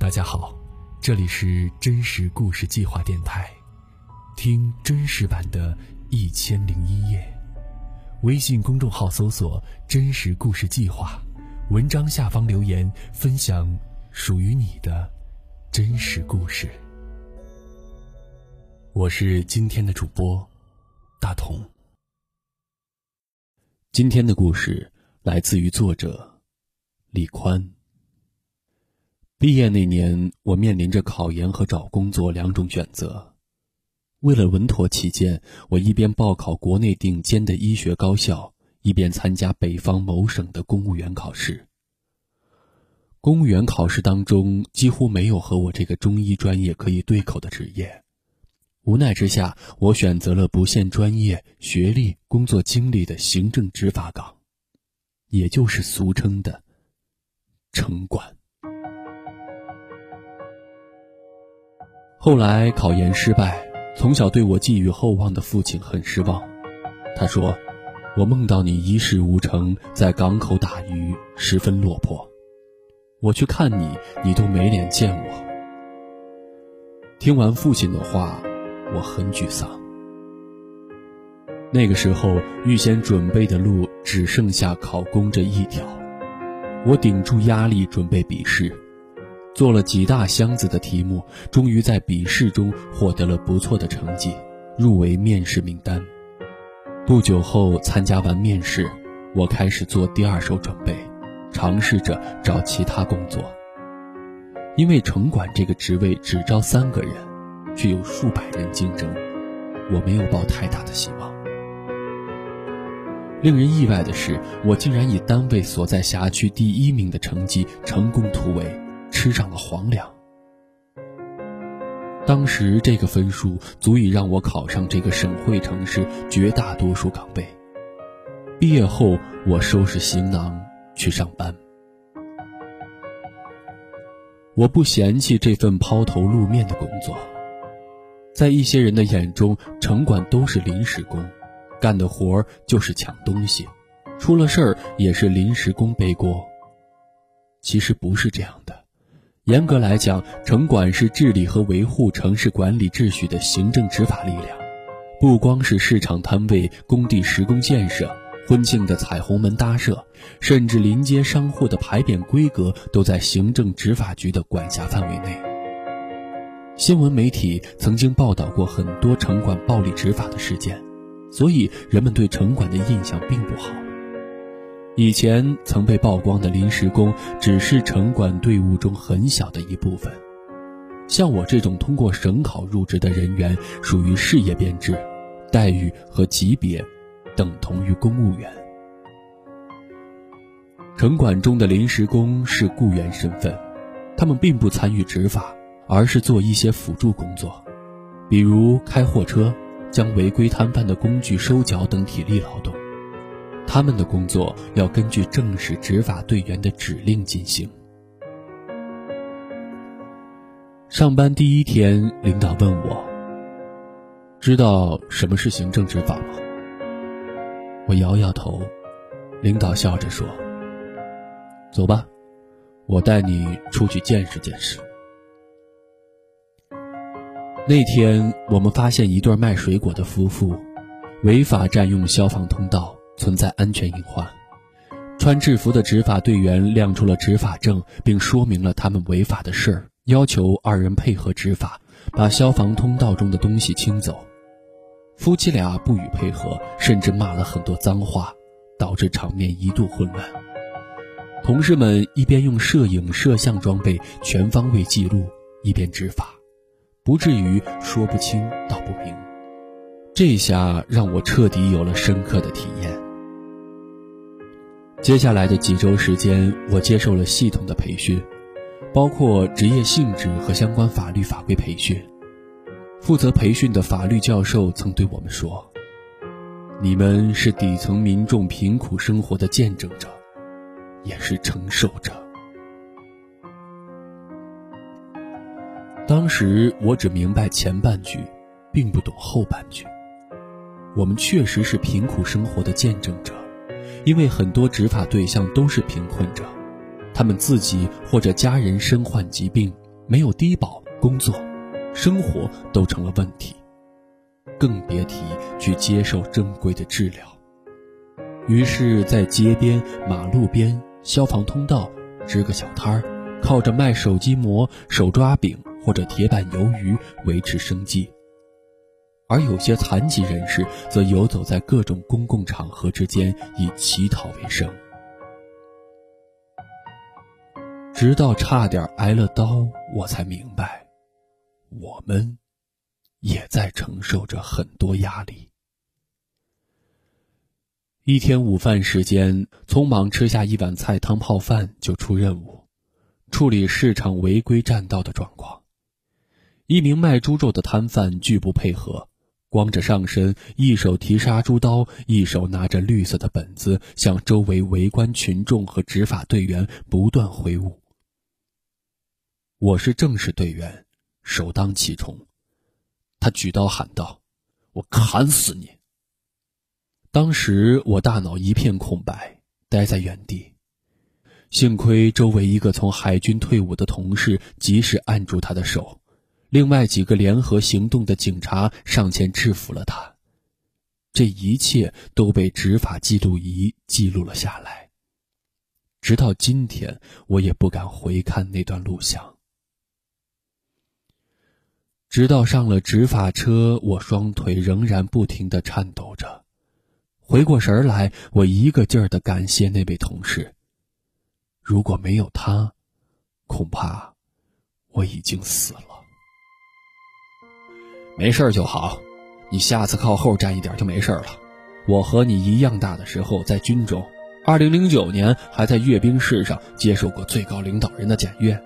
大家好，这里是真实故事计划电台，听真实版的《一千零一夜》。微信公众号搜索“真实故事计划”，文章下方留言分享属于你的真实故事。我是今天的主播大同。今天的故事来自于作者李宽。毕业那年，我面临着考研和找工作两种选择。为了稳妥起见，我一边报考国内顶尖的医学高校，一边参加北方某省的公务员考试。公务员考试当中几乎没有和我这个中医专业可以对口的职业，无奈之下，我选择了不限专业、学历、工作经历的行政执法岗，也就是俗称的城管。后来考研失败，从小对我寄予厚望的父亲很失望。他说：“我梦到你一事无成，在港口打鱼，十分落魄。我去看你，你都没脸见我。”听完父亲的话，我很沮丧。那个时候，预先准备的路只剩下考公这一条。我顶住压力准备笔试。做了几大箱子的题目，终于在笔试中获得了不错的成绩，入围面试名单。不久后参加完面试，我开始做第二手准备，尝试着找其他工作。因为城管这个职位只招三个人，却有数百人竞争，我没有抱太大的希望。令人意外的是，我竟然以单位所在辖区第一名的成绩成功突围。吃上了皇粮。当时这个分数足以让我考上这个省会城市绝大多数岗位。毕业后，我收拾行囊去上班。我不嫌弃这份抛头露面的工作，在一些人的眼中，城管都是临时工，干的活儿就是抢东西，出了事儿也是临时工背锅。其实不是这样的。严格来讲，城管是治理和维护城市管理秩序的行政执法力量，不光是市场摊位、工地施工建设、婚庆的彩虹门搭设，甚至临街商户的牌匾规格都在行政执法局的管辖范围内。新闻媒体曾经报道过很多城管暴力执法的事件，所以人们对城管的印象并不好。以前曾被曝光的临时工，只是城管队伍中很小的一部分。像我这种通过省考入职的人员，属于事业编制，待遇和级别等同于公务员。城管中的临时工是雇员身份，他们并不参与执法，而是做一些辅助工作，比如开货车、将违规摊贩的工具收缴等体力劳动。他们的工作要根据正式执法队员的指令进行。上班第一天，领导问我：“知道什么是行政执法吗？”我摇摇头。领导笑着说：“走吧，我带你出去见识见识。”那天，我们发现一对卖水果的夫妇违法占用消防通道。存在安全隐患，穿制服的执法队员亮出了执法证，并说明了他们违法的事儿，要求二人配合执法，把消防通道中的东西清走。夫妻俩不予配合，甚至骂了很多脏话，导致场面一度混乱。同事们一边用摄影摄像装备全方位记录，一边执法，不至于说不清道不明。这下让我彻底有了深刻的体验。接下来的几周时间，我接受了系统的培训，包括职业性质和相关法律法规培训。负责培训的法律教授曾对我们说：“你们是底层民众贫苦生活的见证者，也是承受者。”当时我只明白前半句，并不懂后半句。我们确实是贫苦生活的见证者。因为很多执法对象都是贫困者，他们自己或者家人身患疾病，没有低保，工作、生活都成了问题，更别提去接受正规的治疗。于是，在街边、马路边、消防通道支个小摊儿，靠着卖手机膜、手抓饼或者铁板鱿鱼维持生计。而有些残疾人士则游走在各种公共场合之间，以乞讨为生。直到差点挨了刀，我才明白，我们也在承受着很多压力。一天午饭时间，匆忙吃下一碗菜汤泡饭就出任务，处理市场违规占道的状况。一名卖猪肉的摊贩拒不配合，光着上身，一手提杀猪刀，一手拿着绿色的本子，向周围围观群众和执法队员不断挥舞。我是正式队员，首当其冲。他举刀喊道：“我砍死你！”当时我大脑一片空白，呆在原地。幸亏周围一个从海军退伍的同事及时按住他的手，另外几个联合行动的警察上前制服了他。这一切都被执法记录仪记录了下来。直到今天，我也不敢回看那段录像。直到上了执法车，我双腿仍然不停地颤抖着。回过神来，我一个劲儿地感谢那位同事。如果没有他，恐怕我已经死了。没事就好，你下次靠后站一点就没事了。我和你一样大的时候在军中，二零零九年还在阅兵式上接受过最高领导人的检阅，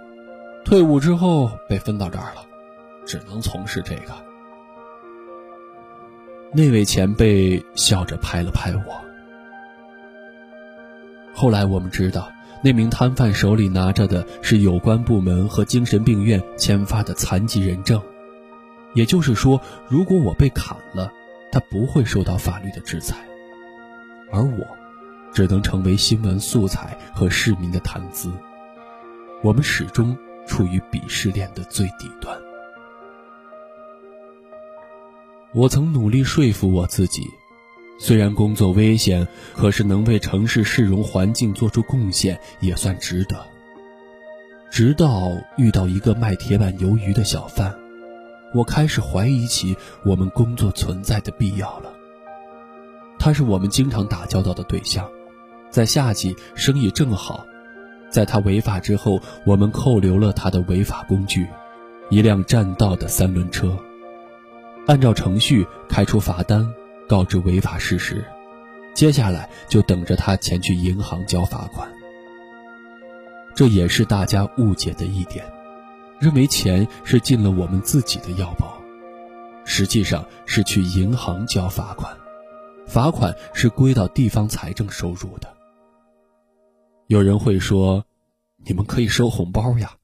退伍之后被分到这儿了。只能从事这个。那位前辈笑着拍了拍我。后来我们知道，那名摊贩手里拿着的是有关部门和精神病院签发的残疾人证，也就是说，如果我被砍了，他不会受到法律的制裁，而我，只能成为新闻素材和市民的谈资。我们始终处于鄙视链的最底端。我曾努力说服我自己，虽然工作危险，可是能为城市市容环境做出贡献也算值得。直到遇到一个卖铁板鱿鱼的小贩，我开始怀疑起我们工作存在的必要了。他是我们经常打交道的对象，在夏季生意正好，在他违法之后，我们扣留了他的违法工具，一辆占道的三轮车。按照程序开出罚单，告知违法事实，接下来就等着他前去银行交罚款。这也是大家误解的一点，认为钱是进了我们自己的腰包，实际上是去银行交罚款，罚款是归到地方财政收入的。有人会说，你们可以收红包呀，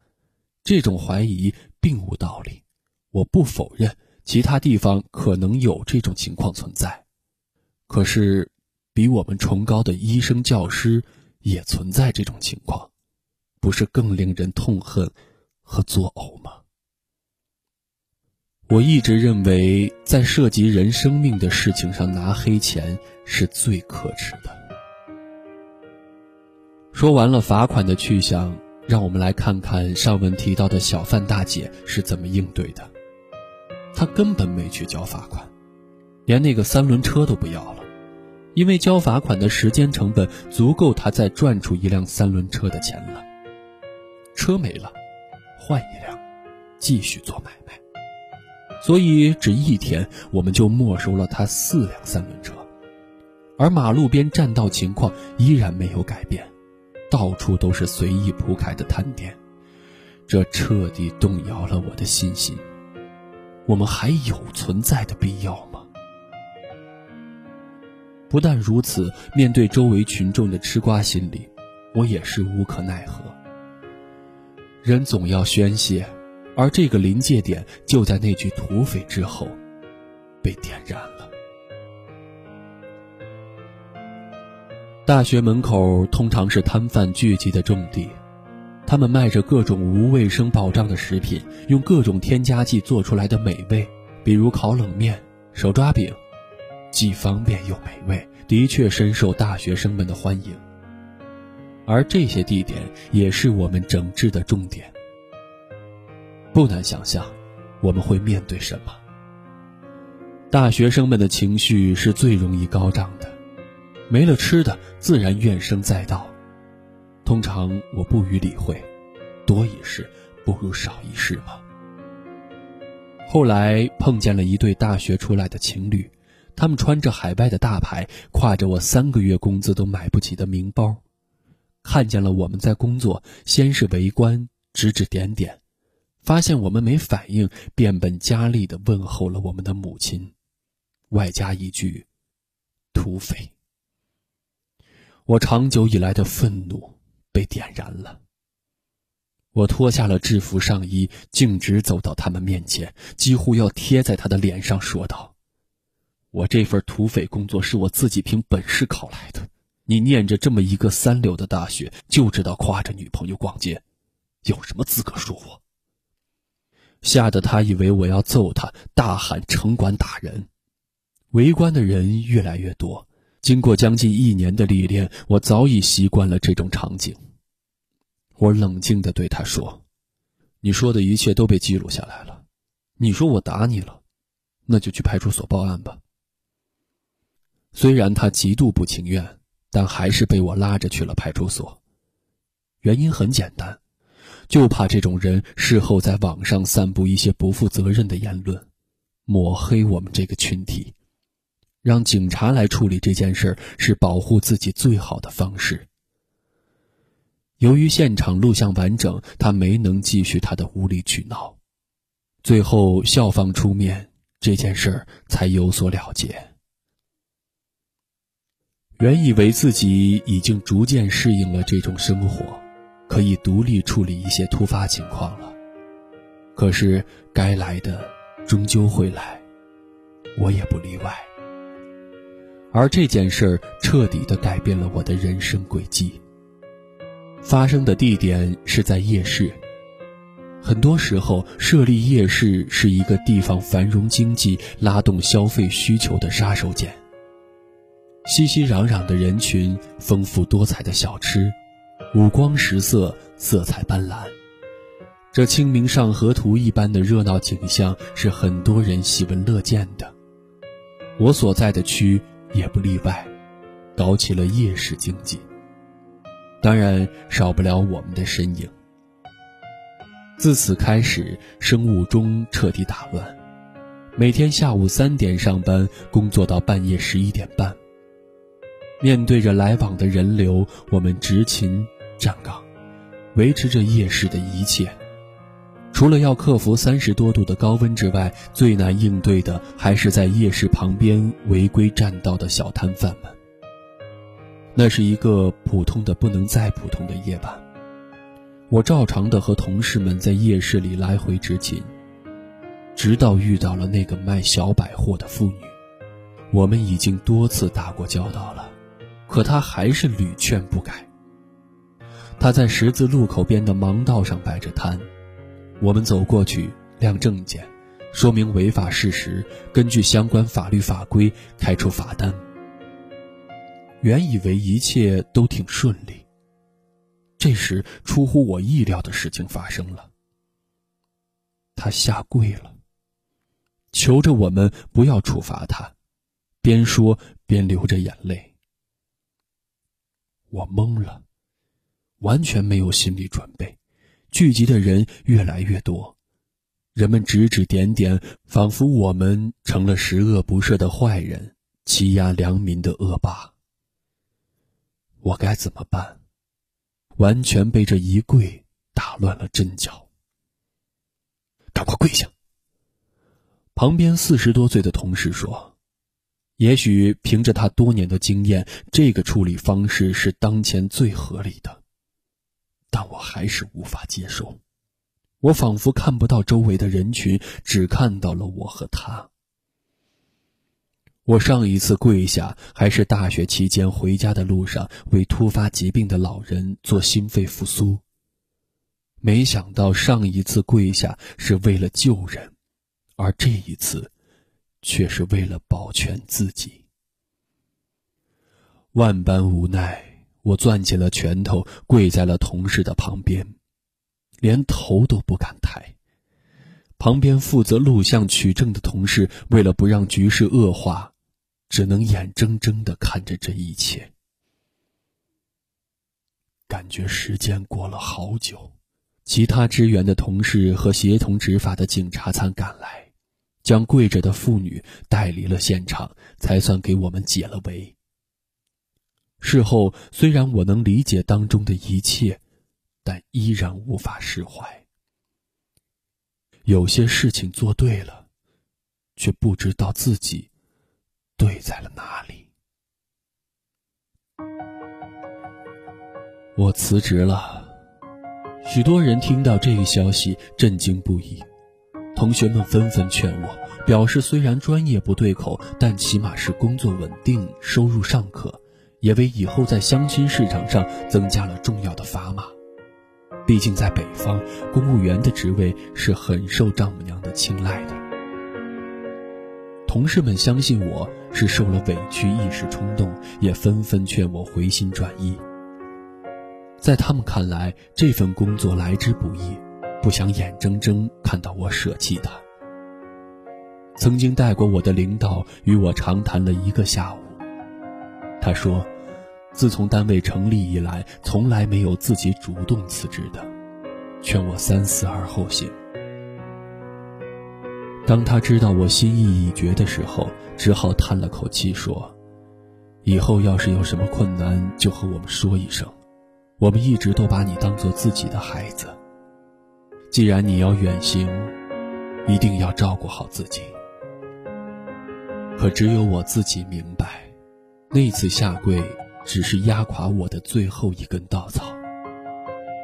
这种怀疑并无道理，我不否认。其他地方可能有这种情况存在，可是，比我们崇高的医生、教师也存在这种情况，不是更令人痛恨和作呕吗？我一直认为，在涉及人生命的事情上拿黑钱是最可耻的。说完了罚款的去向，让我们来看看上文提到的小贩大姐是怎么应对的。他根本没去交罚款，连那个三轮车都不要了，因为交罚款的时间成本足够他再赚出一辆三轮车的钱了。车没了，换一辆，继续做买卖。所以只一天，我们就没收了他四辆三轮车，而马路边占道情况依然没有改变，到处都是随意铺开的摊点，这彻底动摇了我的信心。我们还有存在的必要吗？不但如此，面对周围群众的吃瓜心理，我也是无可奈何。人总要宣泄，而这个临界点就在那句土匪之后，被点燃了。大学门口通常是摊贩聚集的重地，他们卖着各种无卫生保障的食品，用各种添加剂做出来的美味，比如烤冷面、手抓饼，既方便又美味，的确深受大学生们的欢迎。而这些地点也是我们整治的重点。不难想象，我们会面对什么。大学生们的情绪是最容易高涨的，没了吃的，自然怨声载道。通常我不予理会，多一事不如少一事嘛。后来碰见了一对大学出来的情侣，他们穿着海外的大牌，挎着我三个月工资都买不起的名包，看见了我们在工作，先是围观，指指点点，发现我们没反应，变本加厉地问候了我们的母亲。外加一句“土匪”，我长久以来的愤怒被点燃了。我脱下了制服上衣，径直走到他们面前，几乎要贴在他的脸上，说道：“我这份土匪工作是我自己凭本事考来的。你念着这么一个三流的大学，就知道挎着女朋友逛街，有什么资格说我？”吓得他以为我要揍他，大喊：“城管打人！”围观的人越来越多。经过将近一年的历练，我早已习惯了这种场景。我冷静地对他说：“你说的一切都被记录下来了。你说我打你了，那就去派出所报案吧。”虽然他极度不情愿，但还是被我拉着去了派出所。原因很简单，就怕这种人事后在网上散布一些不负责任的言论，抹黑我们这个群体。让警察来处理这件事是保护自己最好的方式。由于现场录像完整，他没能继续他的无理取闹，最后校方出面，这件事才有所了结。原以为自己已经逐渐适应了这种生活，可以独立处理一些突发情况了，可是该来的终究会来，我也不例外。而这件事儿彻底的改变了我的人生轨迹。发生的地点是在夜市。很多时候，设立夜市是一个地方繁荣经济、拉动消费需求的杀手锏。熙熙攘攘的人群，丰富多彩的小吃，五光十色、色彩斑斓，这《清明上河图》一般的热闹景象是很多人喜闻乐见的。我所在的区。也不例外，搞起了夜市经济。当然少不了我们的身影。自此开始，生物钟彻底打乱，每天下午三点上班，工作到半夜十一点半。面对着来往的人流，我们执勤站岗，维持着夜市的一切。除了要克服三十多度的高温之外，最难应对的还是在夜市旁边违规占道的小摊贩们。那是一个普通的不能再普通的夜晚，我照常的和同事们在夜市里来回执勤，直到遇到了那个卖小百货的妇女。我们已经多次打过交道了，可他还是屡劝不改。他在十字路口边的盲道上摆着摊。我们走过去亮证件，说明违法事实，根据相关法律法规开出罚单。原以为一切都挺顺利，这时出乎我意料的事情发生了。他下跪了，求着我们不要处罚他，边说边流着眼泪。我懵了，完全没有心理准备。聚集的人越来越多，人们指指点点，仿佛我们成了十恶不赦的坏人，欺压良民的恶霸。我该怎么办？完全被这一跪打乱了阵脚。赶快跪下！旁边四十多岁的同事说：“也许凭着他多年的经验，这个处理方式是当前最合理的。”但我还是无法接受，我仿佛看不到周围的人群，只看到了我和他。我上一次跪下还是大学期间回家的路上，为突发疾病的老人做心肺复苏。没想到上一次跪下是为了救人，而这一次，却是为了保全自己。万般无奈，我攥起了拳头，跪在了同事的旁边，连头都不敢抬。旁边负责录像取证的同事，为了不让局势恶化，只能眼睁睁地看着这一切。感觉时间过了好久。其他支援的同事和协同执法的警察才赶来，将跪着的妇女带离了现场，才算给我们解了围。事后虽然我能理解当中的一切，但依然无法释怀。有些事情做对了，却不知道自己对在了哪里。我辞职了。许多人听到这个消息震惊不已，同学们纷纷劝我，表示虽然专业不对口，但起码是工作稳定、收入尚可，也为以后在相亲市场上增加了重要的砝码。毕竟在北方，公务员的职位是很受丈母娘的青睐的。同事们相信我是受了委屈，一时冲动，也纷纷劝我回心转意。在他们看来，这份工作来之不易，不想眼睁睁看到我舍弃他。曾经带过我的领导与我长谈了一个下午。他说，自从单位成立以来，从来没有自己主动辞职的，劝我三思而后行。当他知道我心意已决的时候，只好叹了口气说：“以后要是有什么困难，就和我们说一声。”我们一直都把你当做自己的孩子。既然你要远行，一定要照顾好自己。可只有我自己明白，那次下跪只是压垮我的最后一根稻草。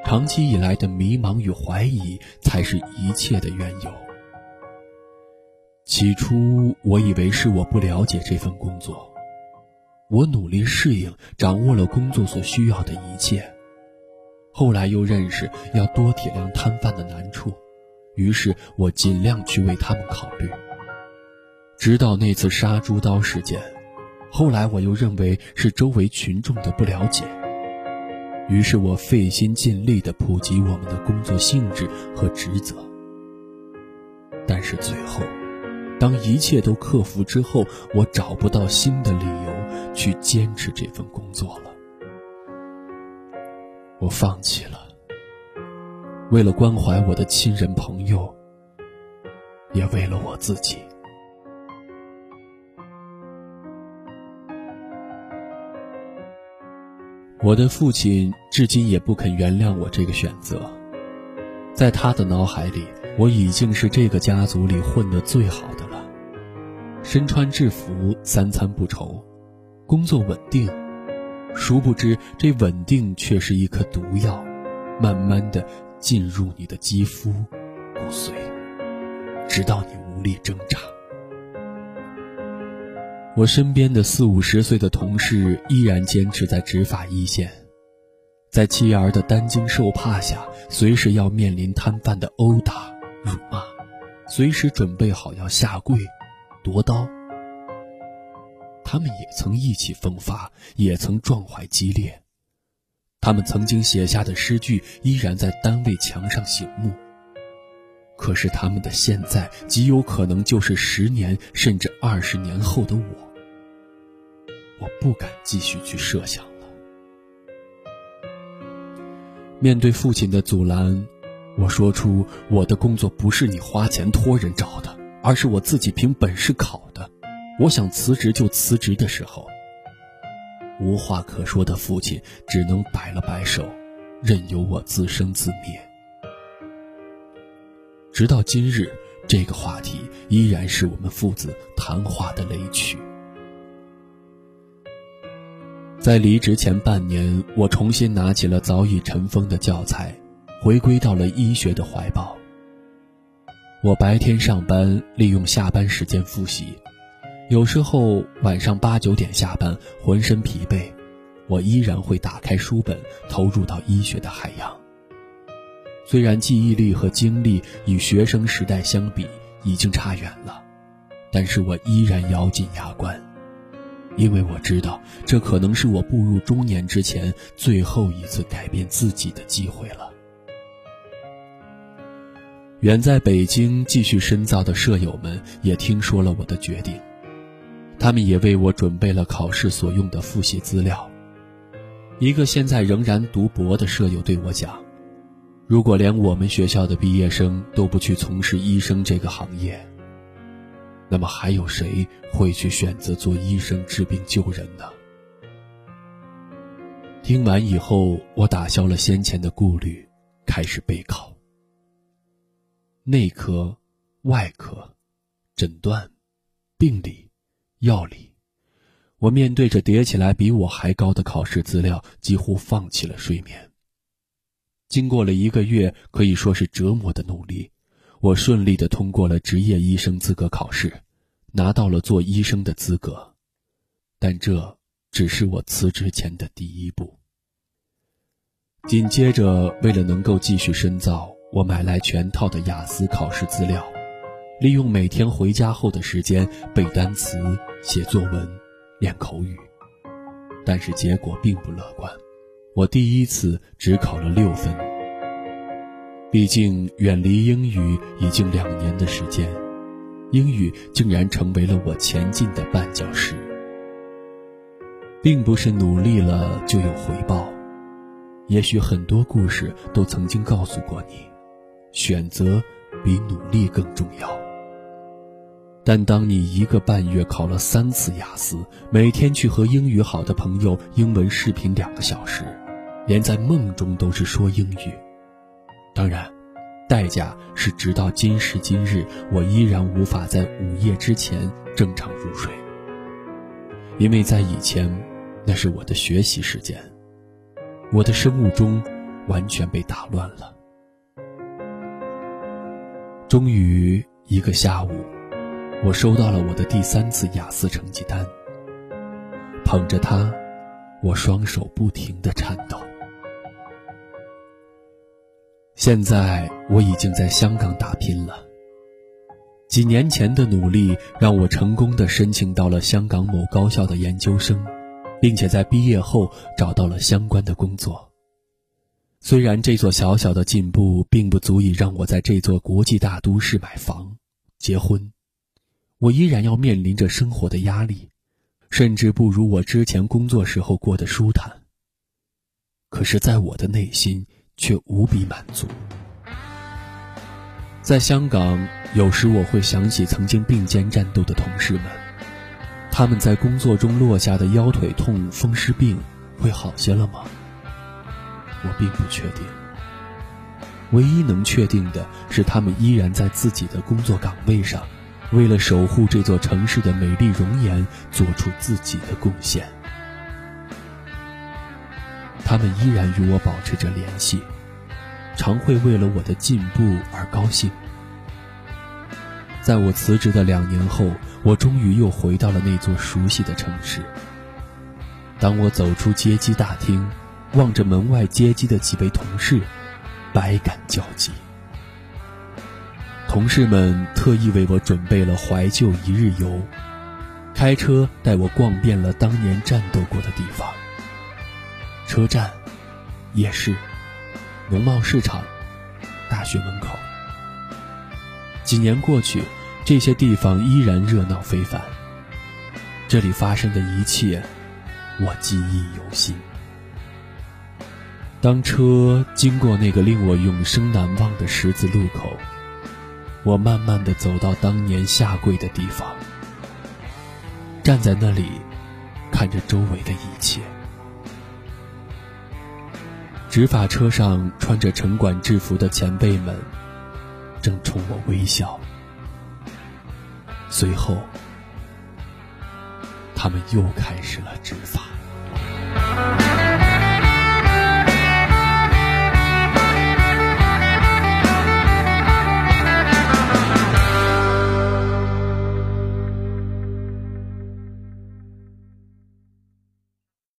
长期以来的迷茫与怀疑，才是一切的缘由。起初我以为是我不了解这份工作，我努力适应，掌握了工作所需要的一切。后来又认识要多体谅摊贩的难处，于是我尽量去为他们考虑。直到那次杀猪刀事件，后来我又认为是周围群众的不了解，于是我费心尽力地普及我们的工作性质和职责。但是最后，当一切都克服之后，我找不到新的理由去坚持这份工作。我放弃了，为了关怀我的亲人朋友，也为了我自己。我的父亲至今也不肯原谅我这个选择，在他的脑海里，我已经是这个家族里混得最好的了，身穿制服，三餐不愁，工作稳定。殊不知，这稳定却是一颗毒药，慢慢的进入你的肌肤、骨髓，直到你无力挣扎。我身边的四五十岁的同事依然坚持在执法一线，在妻儿的担惊受怕下，随时要面临摊贩的殴打、辱骂，随时准备好要下跪、夺刀。他们也曾意气风发，也曾壮怀激烈。他们曾经写下的诗句依然在单位墙上醒目。可是他们的现在极有可能就是十年甚至二十年后的我。我不敢继续去设想了。面对父亲的阻拦，我说出我的工作不是你花钱托人找的，而是我自己凭本事考的。我想辞职就辞职的时候，无话可说的父亲只能摆了摆手，任由我自生自灭。直到今日，这个话题依然是我们父子谈话的雷区。在离职前半年，我重新拿起了早已尘封的教材，回归到了医学的怀抱。我白天上班，利用下班时间复习。有时候晚上八九点下班，浑身疲惫，我依然会打开书本，投入到医学的海洋。虽然记忆力和精力与学生时代相比已经差远了，但是我依然咬紧牙关，因为我知道这可能是我步入中年之前最后一次改变自己的机会了。远在北京继续深造的舍友们也听说了我的决定，他们也为我准备了考试所用的复习资料。一个现在仍然读博的舍友对我讲。如果连我们学校的毕业生都不去从事医生这个行业，那么还有谁会去选择做医生治病救人呢？听完以后，我打消了先前的顾虑，开始备考。内科、外科、诊断、病理、药理，我面对着叠起来比我还高的考试资料，几乎放弃了睡眠。经过了一个月，可以说是折磨的努力，我顺利的通过了执业医生资格考试，拿到了做医生的资格。但这只是我辞职前的第一步。紧接着，为了能够继续深造，我买来全套的雅思考试资料，利用每天回家后的时间背单词、写作文、练口语。但是结果并不乐观。我第一次只考了六分。毕竟远离英语已经两年的时间，英语竟然成为了我前进的绊脚石。并不是努力了就有回报，也许很多故事都曾经告诉过你，选择比努力更重要。但当你一个半月考了三次雅思，每天去和英语好的朋友英文视频两个小时。连在梦中都是说英语，当然，代价是直到今时今日，我依然无法在午夜之前正常入睡。因为在以前，那是我的学习时间，我的生物钟完全被打乱了。终于一个下午，我收到了我的第三次雅思成绩单，捧着它，我双手不停地颤抖。现在我已经在香港打拼了。几年前的努力让我成功的申请到了香港某高校的研究生，并且在毕业后找到了相关的工作。虽然这座小小的进步并不足以让我在这座国际大都市买房、结婚，我依然要面临着生活的压力，甚至不如我之前工作时候过得舒坦。可是，在我的内心。却无比满足。在香港，有时我会想起曾经并肩战斗的同事们，他们在工作中落下的腰腿痛、风湿病，会好些了吗？我并不确定。唯一能确定的是，他们依然在自己的工作岗位上，为了守护这座城市的美丽容颜，做出自己的贡献。他们依然与我保持着联系，常会为了我的进步而高兴。在我辞职的两年后，我终于又回到了那座熟悉的城市。当我走出接机大厅，望着门外接机的几位同事，百感交集。同事们特意为我准备了怀旧一日游，开车带我逛遍了当年战斗过的地方。车站、夜市、农贸市场、大学门口。几年过去，这些地方依然热闹非凡。这里发生的一切，我记忆犹新。当车经过那个令我永生难忘的十字路口，我慢慢的走到当年下跪的地方，站在那里，看着周围的一切。执法车上穿着城管制服的前辈们，正冲我微笑。随后，他们又开始了执法。